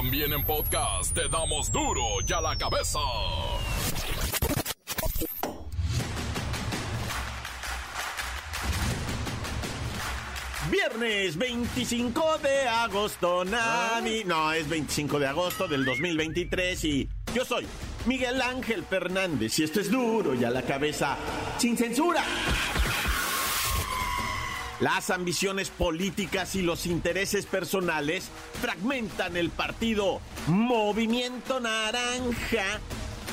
También en podcast te damos duro y a la cabeza. Viernes 25 de agosto, Nami. No, es 25 de agosto del 2023 y yo soy Miguel Ángel Fernández y esto es duro y a la cabeza sin censura. Las ambiciones políticas y los intereses personales fragmentan el partido Movimiento Naranja.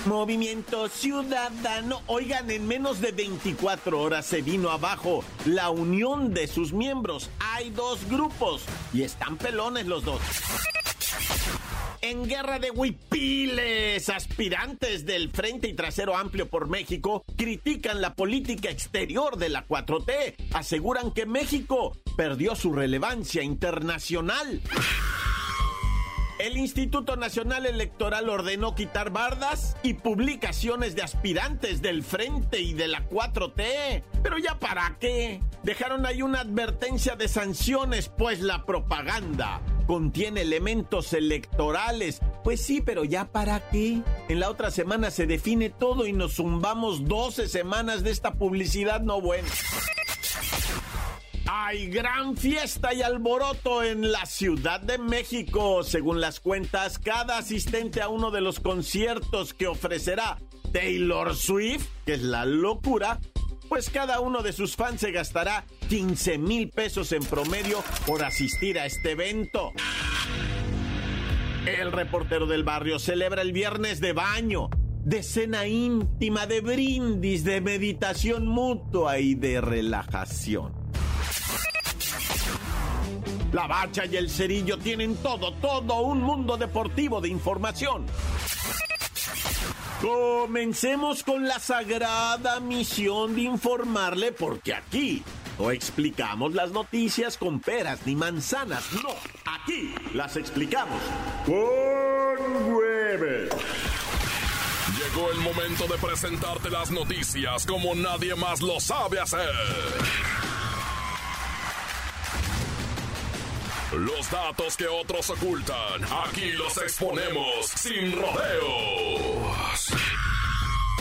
Movimiento Ciudadano. Oigan, en menos de 24 horas se vino abajo la unión de sus miembros. Hay dos grupos y están pelones los dos. En guerra de huipiles, aspirantes del Frente y Trasero Amplio por México critican la política exterior de la 4T. Aseguran que México perdió su relevancia internacional. El Instituto Nacional Electoral ordenó quitar bardas y publicaciones de aspirantes del Frente y de la 4T. Pero ya para qué? Dejaron ahí una advertencia de sanciones, pues la propaganda contiene elementos electorales. Pues sí, pero ya para qué? En la otra semana se define todo y nos zumbamos 12 semanas de esta publicidad no buena. Hay gran fiesta y alboroto en la Ciudad de México. Según las cuentas, cada asistente a uno de los conciertos que ofrecerá Taylor Swift, que es la locura, pues cada uno de sus fans se gastará 15 mil pesos en promedio por asistir a este evento. El reportero del barrio celebra el viernes de baño, de cena íntima, de brindis, de meditación mutua y de relajación. La bacha y el cerillo tienen todo, todo un mundo deportivo de información. Comencemos con la sagrada misión de informarle porque aquí no explicamos las noticias con peras ni manzanas, no, aquí las explicamos con hueves. Llegó el momento de presentarte las noticias como nadie más lo sabe hacer. Los datos que otros ocultan, aquí los exponemos sin rodeos.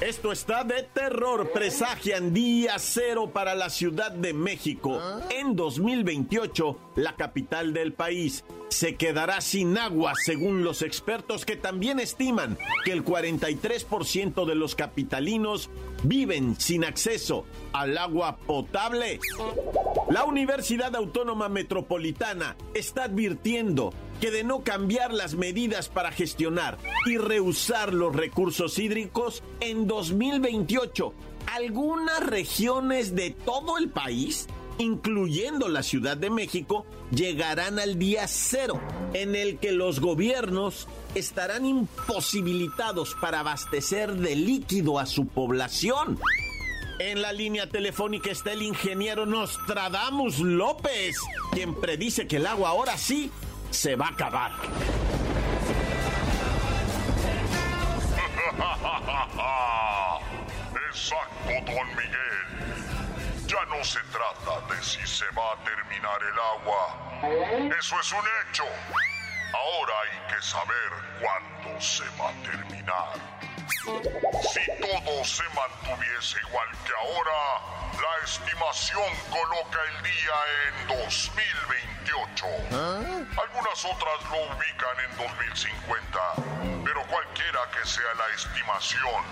Esto está de terror. Presagian día cero para la Ciudad de México. En 2028, la capital del país se quedará sin agua, según los expertos que también estiman que el 43% de los capitalinos viven sin acceso al agua potable. La Universidad Autónoma Metropolitana está advirtiendo que de no cambiar las medidas para gestionar y reusar los recursos hídricos, en 2028 algunas regiones de todo el país, incluyendo la Ciudad de México, llegarán al día cero, en el que los gobiernos estarán imposibilitados para abastecer de líquido a su población. En la línea telefónica está el ingeniero Nostradamus López, quien predice que el agua ahora sí se va a acabar. Exacto, don Miguel. Ya no se trata de si se va a terminar el agua. Eso es un hecho. Ahora hay que saber cuándo se va a terminar. Si todo se mantuviese igual que ahora, la estimación coloca el día en 2028. Algunas otras lo ubican en 2050, pero cualquiera que sea la estimación,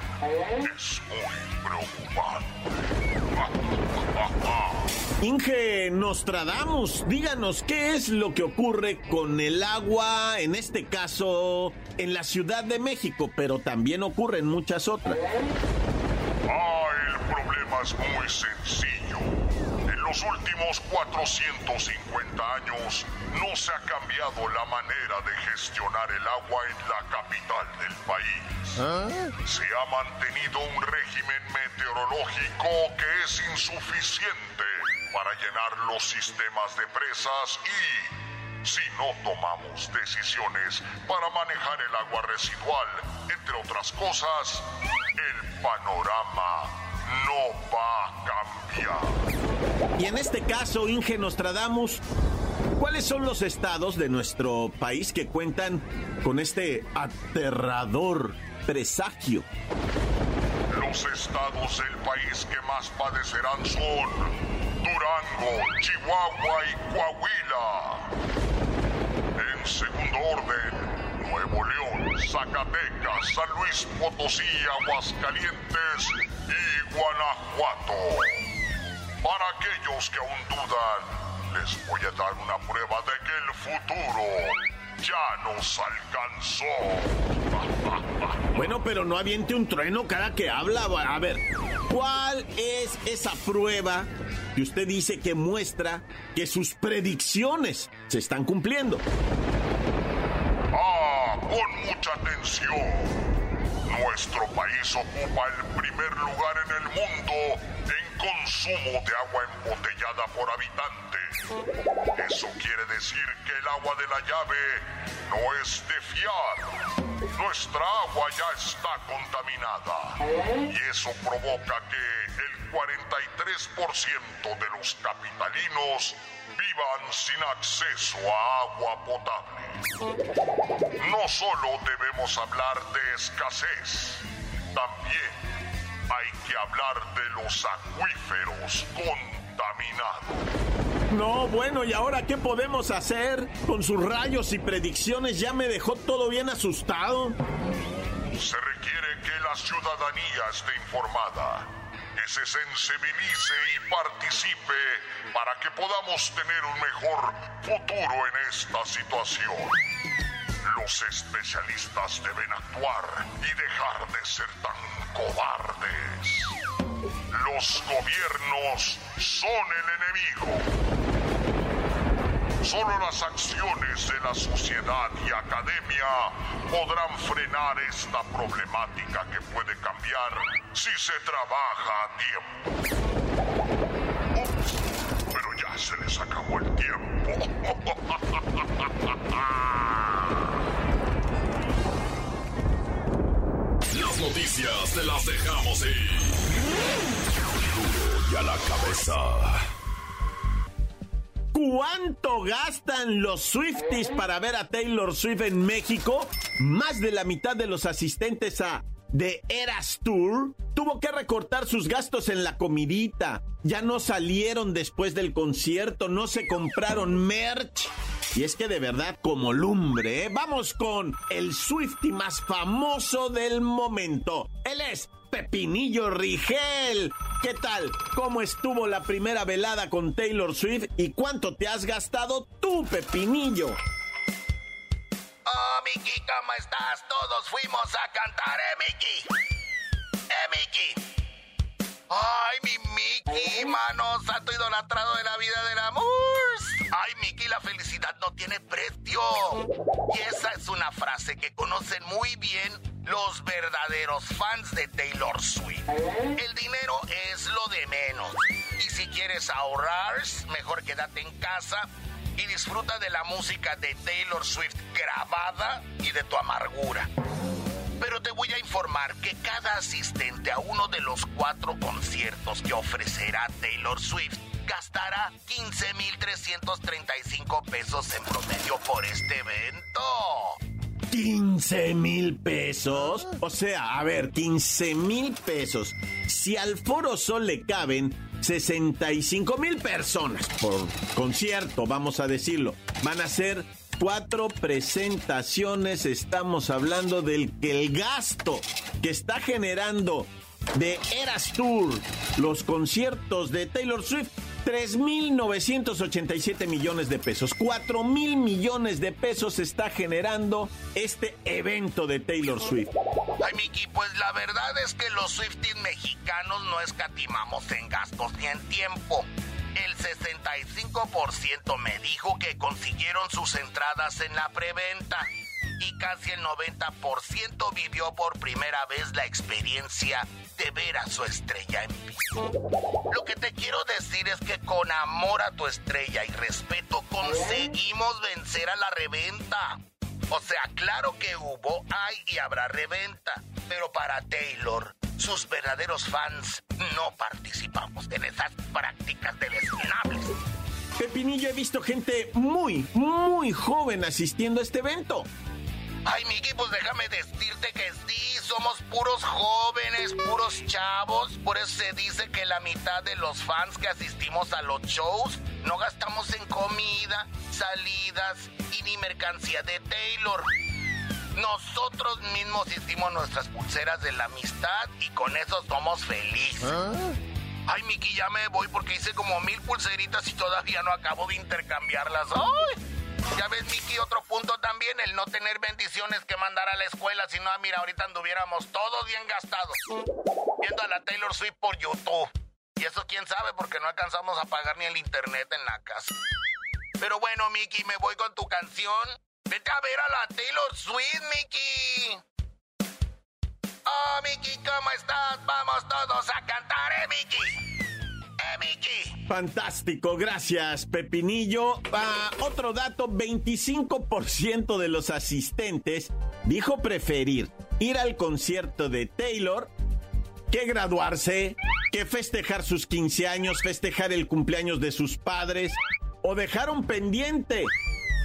es muy preocupante. Inge Nostradamus, díganos qué es lo que ocurre con el agua, en este caso en la Ciudad de México, pero también ocurre en muchas otras. Ah, el problema es muy sencillo. En los últimos 450 años no se ha cambiado la manera de gestionar el agua en la capital del país. Se ha mantenido un régimen meteorológico que es insuficiente para llenar los sistemas de presas y si no tomamos decisiones para manejar el agua residual. Entre otras cosas, el panorama no va a cambiar. Y en este caso, Inge Nostradamus, ¿cuáles son los estados de nuestro país que cuentan con este aterrador presagio? Los estados del país que más padecerán son Chihuahua y Coahuila. En segundo orden, Nuevo León, Zacatecas, San Luis Potosí, Aguascalientes y Guanajuato. Para aquellos que aún dudan, les voy a dar una prueba de que el futuro ya nos alcanzó. Bueno, pero no aviente un trueno cada que habla. A ver, ¿cuál es esa prueba que usted dice que muestra que sus predicciones se están cumpliendo? Ah, con mucha atención. Nuestro país ocupa el primer lugar en el mundo en consumo de agua embotellada por habitante. Eso quiere decir que el agua de la llave no es de fiar. Nuestra agua ya está contaminada. Y eso provoca que el 43% de los capitalinos vivan sin acceso a agua potable. No solo debemos hablar de escasez, también hay que hablar de los acuíferos contaminados. No, bueno, ¿y ahora qué podemos hacer? Con sus rayos y predicciones ya me dejó todo bien asustado. Se requiere que la ciudadanía esté informada que se sensibilice y participe para que podamos tener un mejor futuro en esta situación. Los especialistas deben actuar y dejar de ser tan cobardes. Los gobiernos son el enemigo. Solo las acciones de la sociedad y academia podrán frenar esta problemática que puede cambiar si se trabaja a tiempo. Ups, pero ya se les acabó el tiempo. Las noticias te las dejamos ir. Y a la cabeza. ¿Cuánto gastan los Swifties para ver a Taylor Swift en México? Más de la mitad de los asistentes a The Eras Tour tuvo que recortar sus gastos en la comidita. Ya no salieron después del concierto, no se compraron merch. Y es que de verdad, como lumbre, ¿eh? vamos con el Swifty más famoso del momento. Él es Pepinillo Rigel. ¿Qué tal? ¿Cómo estuvo la primera velada con Taylor Swift y cuánto te has gastado tú, Pepinillo? Oh, Mickey, ¿cómo estás? Todos fuimos a cantar, ¿eh, Mickey? ¿Eh, Mickey? Ay, mi Mickey, mano, santo idolatrado de la vida del amor. Ay, Mickey, la felicidad no tiene precio. Y esa es una frase que conocen muy bien los verdaderos fans de Taylor Swift. El dinero es lo de menos. Y si quieres ahorrar, mejor quédate en casa y disfruta de la música de Taylor Swift grabada y de tu amargura. Pero te voy a informar que cada asistente a uno de los cuatro conciertos que ofrecerá Taylor Swift gastará 15.335 pesos en promedio por este evento. 15 mil pesos. O sea, a ver, 15 mil pesos. Si al Foro Sol le caben 65 mil personas por concierto, vamos a decirlo, van a ser cuatro presentaciones. Estamos hablando del que el gasto que está generando de Eras Tour, los conciertos de Taylor Swift 3.987 millones de pesos. 4 mil millones de pesos está generando este evento de Taylor Swift. Ay, Miki, pues la verdad es que los Swifties mexicanos no escatimamos en gastos ni en tiempo. El 65% me dijo que consiguieron sus entradas en la preventa y casi el 90% vivió por primera vez la experiencia de ver a su estrella en vivo. Lo que te quiero decir es que con amor a tu estrella y respeto conseguimos vencer a la reventa. O sea, claro que hubo, hay y habrá reventa, pero para Taylor, sus verdaderos fans, no participamos en esas prácticas deleznables. Pepinillo, he visto gente muy, muy joven asistiendo a este evento. Ay, Miki, pues déjame decirte que sí, somos puros jóvenes, puros chavos. Por eso se dice que la mitad de los fans que asistimos a los shows no gastamos en comida, salidas y ni mercancía de Taylor. Nosotros mismos hicimos nuestras pulseras de la amistad y con eso somos felices. ¿Ah? Ay, Miki, ya me voy porque hice como mil pulseritas y todavía no acabo de intercambiarlas. ¡Ay! Ya ves, Miki, otro punto también, el no tener bendiciones que mandar a la escuela, si no, ah, mira, ahorita anduviéramos todos bien gastados. Viendo a la Taylor Swift por YouTube. Y eso quién sabe, porque no alcanzamos a pagar ni el internet en la casa. Pero bueno, Miki, me voy con tu canción. Vete a ver a la Taylor Swift, Miki. Oh, Miki, ¿cómo estás? Vamos todos a cantar, ¿eh, Miki? Fantástico, gracias Pepinillo. Ah, otro dato, 25% de los asistentes dijo preferir ir al concierto de Taylor que graduarse, que festejar sus 15 años, festejar el cumpleaños de sus padres o dejaron pendiente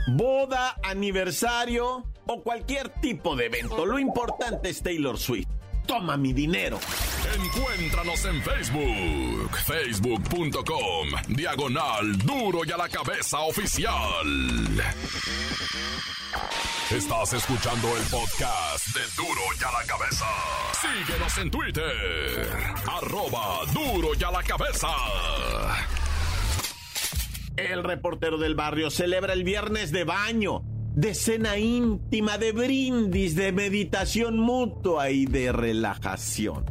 boda, aniversario o cualquier tipo de evento. Lo importante es Taylor Swift. Toma mi dinero. Encuéntranos en Facebook, facebook.com, diagonal duro y a la cabeza oficial. Estás escuchando el podcast de duro y a la cabeza. Síguenos en Twitter, arroba duro y a la cabeza. El reportero del barrio celebra el viernes de baño de cena íntima, de brindis, de meditación mutua y de relajación.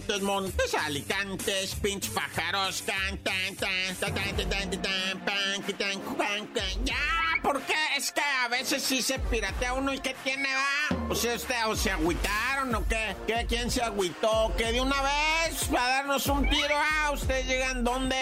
Montes, montes, alicantes, pájaros, cantan, tan, tan, tan, ya, porque que a veces sí se piratea uno y ¿qué tiene, va? O sea, usted, o se agüitaron o qué, ¿qué? ¿Quién se agüitó? Que de una vez va a darnos un tiro, ah, ustedes llegan donde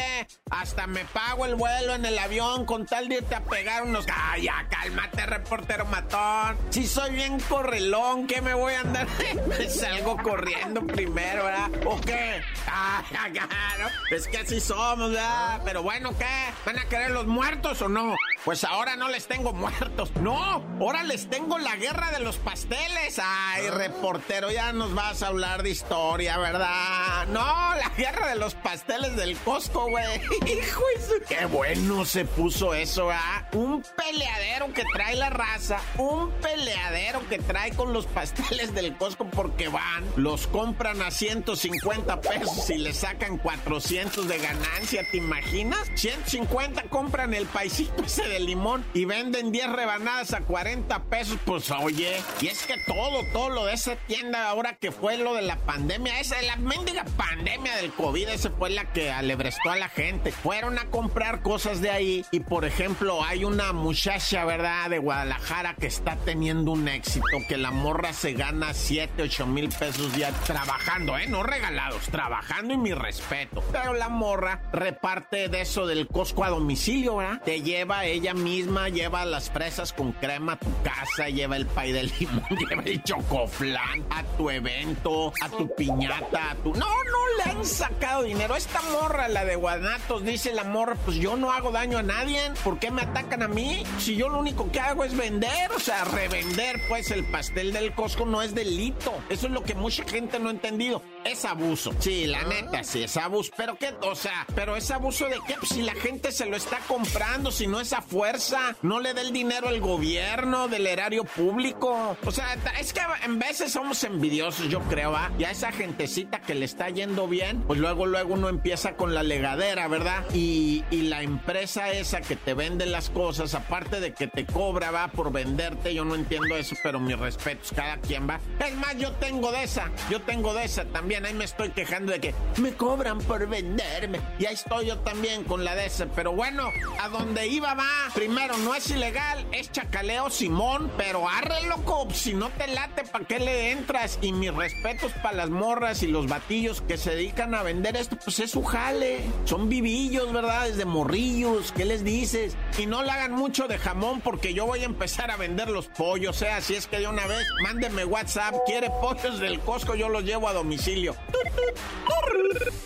hasta me pago el vuelo en el avión con tal de irte a pegar unos. ¡Ay, ya, cálmate, reportero matón! Si soy bien correlón, ¿qué me voy a andar? me salgo corriendo primero, ¿verdad? ¿O qué? ¡Ah, claro! Es que así somos, ¿verdad? Pero bueno, ¿qué? ¿Van a querer los muertos o no? Pues ahora no les tengo muertos. No, ahora les tengo la guerra de los pasteles. Ay, ah. reportero, ya nos vas a hablar de historia, ¿verdad? No, la guerra de los pasteles del Costco, güey. Hijo, qué bueno se puso eso, ¿ah? Un peleadero que trae la raza, un peleadero que trae con los pasteles del Costco porque van, los compran a 150 pesos y le sacan 400 de ganancia, ¿te imaginas? 150 compran el paisito ese de limón y venden 10 rebanadas a 40 pesos, pues oye, y es que todo, todo lo de esa tienda ahora que fue lo de la pandemia, esa, la mendiga pandemia del COVID, esa fue la que alebrestó a la gente. Fueron a comprar cosas de ahí y por ejemplo hay una muchacha, ¿verdad? De Guadalajara que está teniendo un éxito, que la morra se gana 7, 8 mil pesos ya trabajando, ¿eh? No regalados, trabajando y mi respeto. Pero la morra reparte de eso del Costco a domicilio, ¿verdad? Te lleva ella misma, lleva las fresas con crema a tu casa, lleva el pay de limón, lleva el chocoflán a tu evento, a tu piñata, a tu... No, no le han sacado dinero. Esta morra, la de Guanatos, dice la morra, pues yo no hago daño a nadie. ¿Por qué me atacan a mí? Si yo lo único que hago es vender, o sea, revender, pues el pastel del Costco no es delito. Eso es lo que mucha gente no ha entendido. Es abuso. Sí, la neta, sí, es abuso. Pero qué, o sea, pero es abuso de qué? Pues si la gente se lo está comprando, si no es a fuerza, no le da el dinero al gobierno, del erario público. O sea, es que en veces somos envidiosos, yo creo, ¿ah? Y a esa gentecita que le está yendo bien, pues luego, luego uno empieza con la legadera, ¿verdad? Y, y la empresa esa que te vende las cosas, aparte de que te cobra, va por venderte, yo no entiendo eso, pero mis respetos, cada quien va. Es más, yo tengo de esa, yo tengo de esa también también ahí me estoy quejando de que me cobran por venderme. Y ahí estoy yo también con la de. Pero bueno, a donde iba va. Primero, no es ilegal, es chacaleo Simón, pero arre loco, si no te late, ¿para qué le entras? Y mis respetos para las morras y los batillos que se dedican a vender esto, pues es su jale. Son vivillos, ¿verdad? Desde morrillos, ¿qué les dices? Y no le hagan mucho de jamón porque yo voy a empezar a vender los pollos. O sea, si es que de una vez, mándenme WhatsApp, quiere pollos del Costco, yo los llevo a domicilio.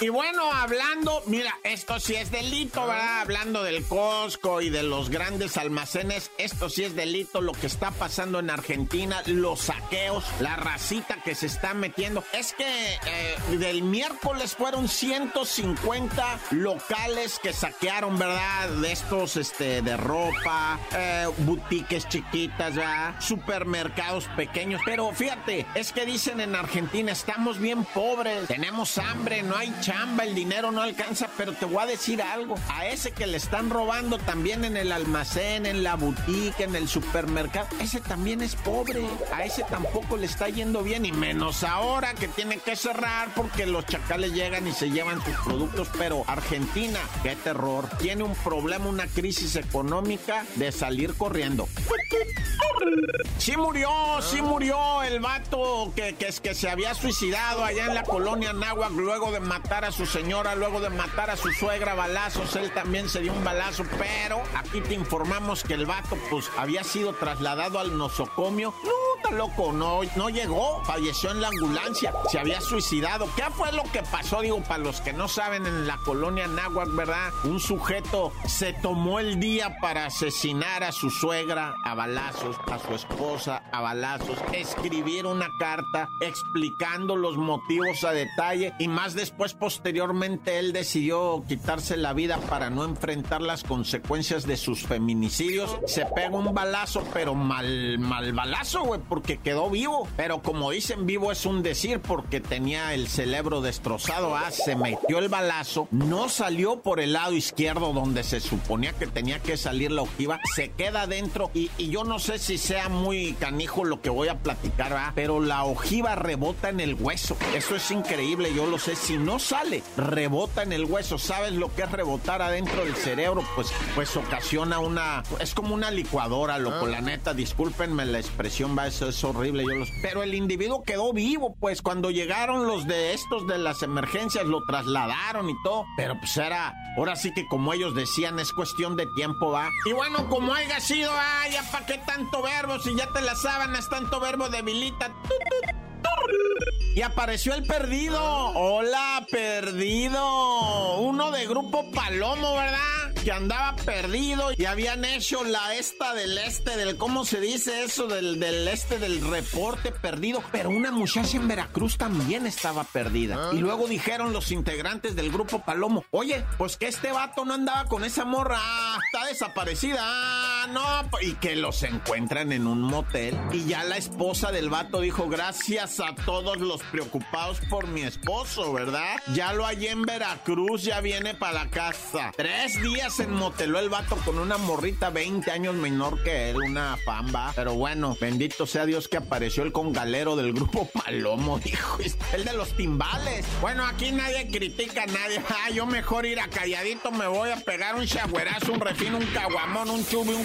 Y bueno, hablando, mira, esto sí es delito, ¿verdad? Hablando del Costco y de los grandes almacenes, esto sí es delito lo que está pasando en Argentina, los saqueos, la racita que se está metiendo. Es que eh, del miércoles fueron 150 locales que saquearon, ¿verdad? De estos, este, de ropa, eh, boutiques chiquitas, ¿verdad? Supermercados pequeños. Pero fíjate, es que dicen en Argentina, estamos bien pobres, tenemos hambre, no hay chamba, el dinero no alcanza, pero te voy a decir algo, a ese que le están robando también en el almacén, en la boutique, en el supermercado, ese también es pobre, a ese tampoco le está yendo bien, y menos ahora que tiene que cerrar porque los chacales llegan y se llevan tus productos, pero Argentina, qué terror, tiene un problema, una crisis económica de salir corriendo. Sí murió, sí murió el vato que, que, que se había suicidado allá en la colonia Náhuac luego de matar a su señora, luego de matar a su suegra balazos. Él también se dio un balazo, pero aquí te informamos que el vato pues había sido trasladado al nosocomio. No, loco, no, no llegó, falleció en la ambulancia, se había suicidado. ¿Qué fue lo que pasó? Digo, para los que no saben, en la colonia Náhuac, ¿verdad? Un sujeto se tomó el día para asesinar a su suegra a balazos, a su esposa a balazos, escribir una carta explicando los motivos a detalle y más después, posteriormente, él decidió quitarse la vida para no enfrentar las consecuencias de sus feminicidios. Se pega un balazo, pero mal, mal balazo, güey, porque quedó vivo. Pero como dicen, vivo es un decir porque tenía el cerebro destrozado. Ah, se metió el balazo, no salió por el lado izquierdo donde se suponía que tenía que salir la ojiva, se queda dentro y, y yo no sé si sea muy canijo lo que voy a platicar, ¿verdad? pero la ojiva rebota en el hueso. Eso es increíble, yo lo sé. Si no sale, rebota en el hueso. ¿Sabes lo que es rebotar adentro del cerebro? Pues, pues ocasiona una... Es como una licuadora, loco. La neta, discúlpenme la expresión, va, eso es horrible. Yo los... Pero el individuo quedó vivo, pues cuando llegaron los de estos de las emergencias, lo trasladaron y todo. Pero pues era... Ahora sí que como ellos decían, es cuestión de tiempo, va. Y bueno, como haya sido, ah, ya para qué tanto verbo, si ya te las sábanas, tanto verbo debilita. Y apareció el perdido. Hola, perdido. Uno de grupo Palomo, ¿verdad? Que andaba perdido y habían hecho la esta del este, del cómo se dice eso, del, del este del reporte perdido. Pero una muchacha en Veracruz también estaba perdida. Y luego dijeron los integrantes del grupo Palomo, oye, pues que este vato no andaba con esa morra, ah, está desaparecida, no, y que los encuentran en un motel. Y ya la esposa del vato dijo, gracias a todos los preocupados por mi esposo, ¿verdad? Ya lo hallé en Veracruz, ya viene para la casa. Tres días en moteló el vato con una morrita 20 años menor que él, una famba. Pero bueno, bendito sea Dios que apareció el congalero del grupo Palomo, hijo. El de los timbales. Bueno, aquí nadie critica a nadie. Ah, yo mejor ir a calladito, me voy a pegar un chagüerazo, un refino, un caguamón, un chubi, un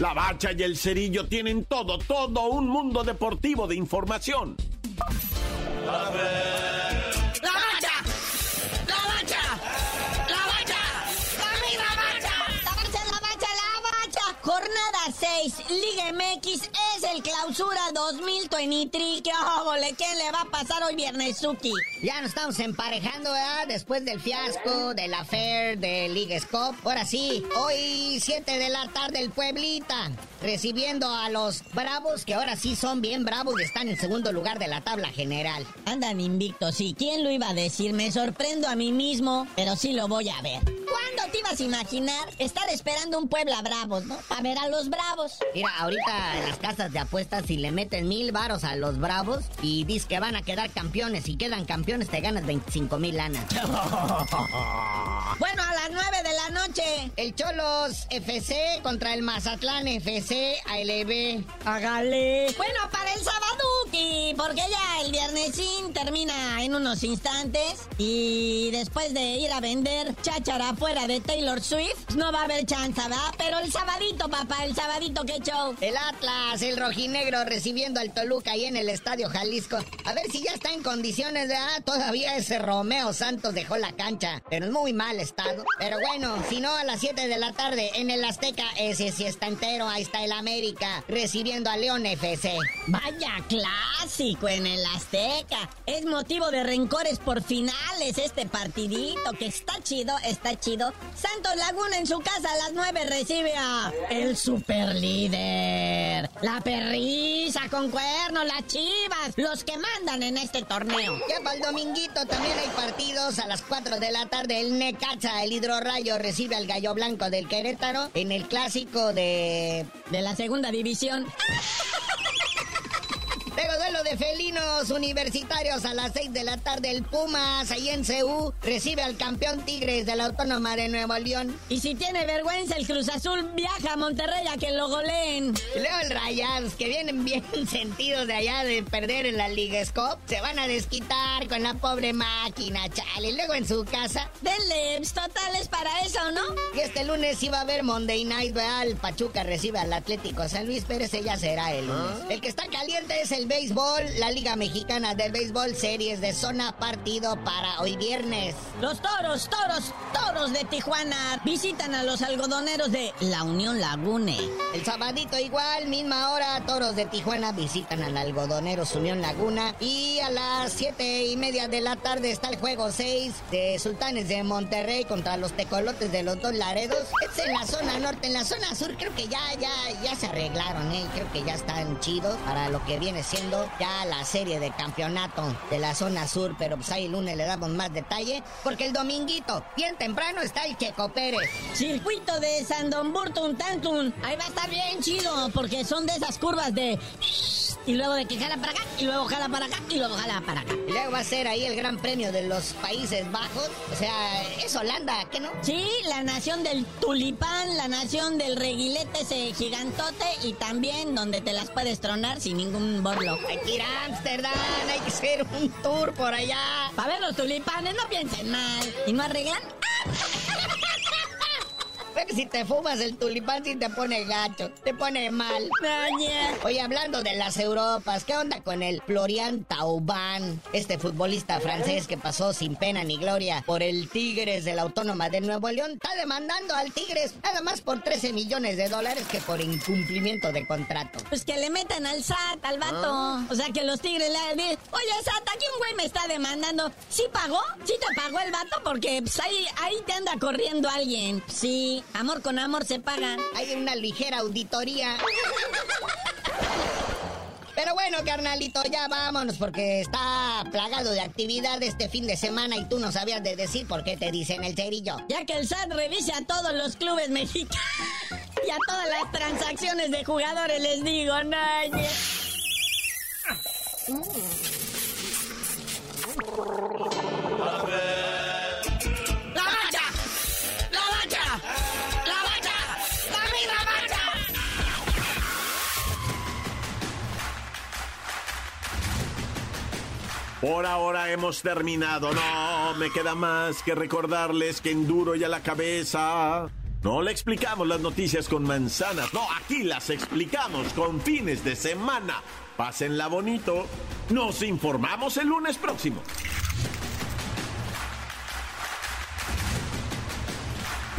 La bacha y el cerillo tienen todo, todo un mundo deportivo de información. ¡La 6, Liga MX es el clausura 2023. ¿Qué óvole? ¿Quién le va a pasar hoy viernes, Suki? Ya nos estamos emparejando, ¿verdad? Después del fiasco, de la Fair, de League Scope. Ahora sí, hoy 7 de la tarde el Pueblita, recibiendo a los Bravos, que ahora sí son bien bravos y están en segundo lugar de la tabla general. Andan invictos, sí. ¿Quién lo iba a decir? Me sorprendo a mí mismo, pero sí lo voy a ver. ¿Cuándo te ibas a imaginar estar esperando un Puebla Bravos, no? A ver a los Bravos. Mira, ahorita en las casas de apuestas, si le meten mil varos a los Bravos y dices que van a quedar campeones y quedan campeones, te ganas 25 mil lanas. Bueno, a las 9 de la noche. El Cholos FC contra el Mazatlán FC ALB. Hágale. Bueno, para el Sabaduki, porque ya el viernesín termina en unos instantes y después de ir a vender cháchara fuera de Taylor Swift, no va a haber chance, ¿verdad? Pero el sabadito, papá, el sabadito, qué show. El Atlas, el rojinegro recibiendo al Toluca ahí en el Estadio Jalisco. A ver si ya está en condiciones de... Ah, todavía ese Romeo Santos dejó la cancha, pero en muy mal estado. Pero bueno, si no, a las 7 de la tarde en el Azteca, ese sí está entero. Ahí está el América recibiendo a León FC. Vaya clásico en el Azteca. Es motivo de rencores por finales este partidito, que está chido, está chido. Santos Laguna en su casa a las 9 recibe a el super líder. La perrisa con cuernos, las chivas, los que mandan en este torneo. Ya para el dominguito también hay partidos a las 4 de la tarde. El Necaxa, el Hidrorrayo, recibe al Gallo Blanco del Querétaro en el clásico de... De la segunda división. De felinos universitarios a las 6 de la tarde. El Pumas, ahí en CU, recibe al campeón Tigres de la Autónoma de Nuevo León. Y si tiene vergüenza, el Cruz Azul viaja a Monterrey a que lo goleen. Y luego el Rayados, que vienen bien sentidos de allá de perder en la Liga Scope, se van a desquitar con la pobre máquina, chale. Y luego en su casa. Denle totales para eso, ¿no? Y este lunes iba a haber Monday Night, ¿verdad? El Pachuca recibe al Atlético San Luis, ese ya será el lunes. El que está caliente es el béisbol, la Liga Mexicana del Béisbol, series de zona partido para hoy viernes. Los toros, toros, toros de Tijuana visitan a los algodoneros de la Unión Lagune. El sabadito igual, misma hora, toros de Tijuana visitan al algodoneros Unión Laguna. Y a las siete y media de la tarde está el juego 6 de Sultanes de Monterrey contra los tecolotes de los dos Laredos. Es en la zona norte, en la zona sur creo que ya, ya, ya se arreglaron, ¿eh? Creo que ya están chidos para lo que viene siendo ya la serie de campeonato de la zona sur, pero pues ahí el lunes le damos más detalle, porque el dominguito, bien temprano, está el Checo Pérez. Circuito de San Don Burton Tantun. Ahí va a estar bien chido, porque son de esas curvas de... Y luego de que jala para acá, y luego jala para acá, y luego jala para acá. Y luego va a ser ahí el Gran Premio de los Países Bajos. O sea, es Holanda, ¿qué no? Sí, la nación del tulipán, la nación del reguilete ese gigantote y también donde te las puedes tronar sin ningún borlo. Hay que ir a Ámsterdam, hay que hacer un tour por allá. Para ver los tulipanes, no piensen mal. ¿Y no arreglan? you si te fumas el tulipán, si te pone gacho, te pone mal. Oye, hablando de las Europas, ¿qué onda con el Florian Thauvin? Este futbolista francés que pasó sin pena ni gloria por el Tigres de la Autónoma de Nuevo León, está demandando al Tigres nada más por 13 millones de dólares que por incumplimiento de contrato. Pues que le metan al SAT, al vato. O sea, que los tigres le digan, oye, SAT, aquí un güey me está demandando. ¿Sí pagó? ¿Sí te pagó el vato? Porque pues, ahí, ahí te anda corriendo alguien. Sí, amor con amor se pagan. Hay una ligera auditoría. Pero bueno, carnalito, ya vámonos porque está plagado de actividad este fin de semana y tú no sabías de decir por qué te dicen el cerillo. Ya que el SAT revise a todos los clubes mexicanos y a todas las transacciones de jugadores, les digo. ¡La Por ahora hemos terminado. No, me queda más que recordarles que en duro y a la cabeza. No le explicamos las noticias con manzanas. No, aquí las explicamos con fines de semana. Pásenla bonito. Nos informamos el lunes próximo.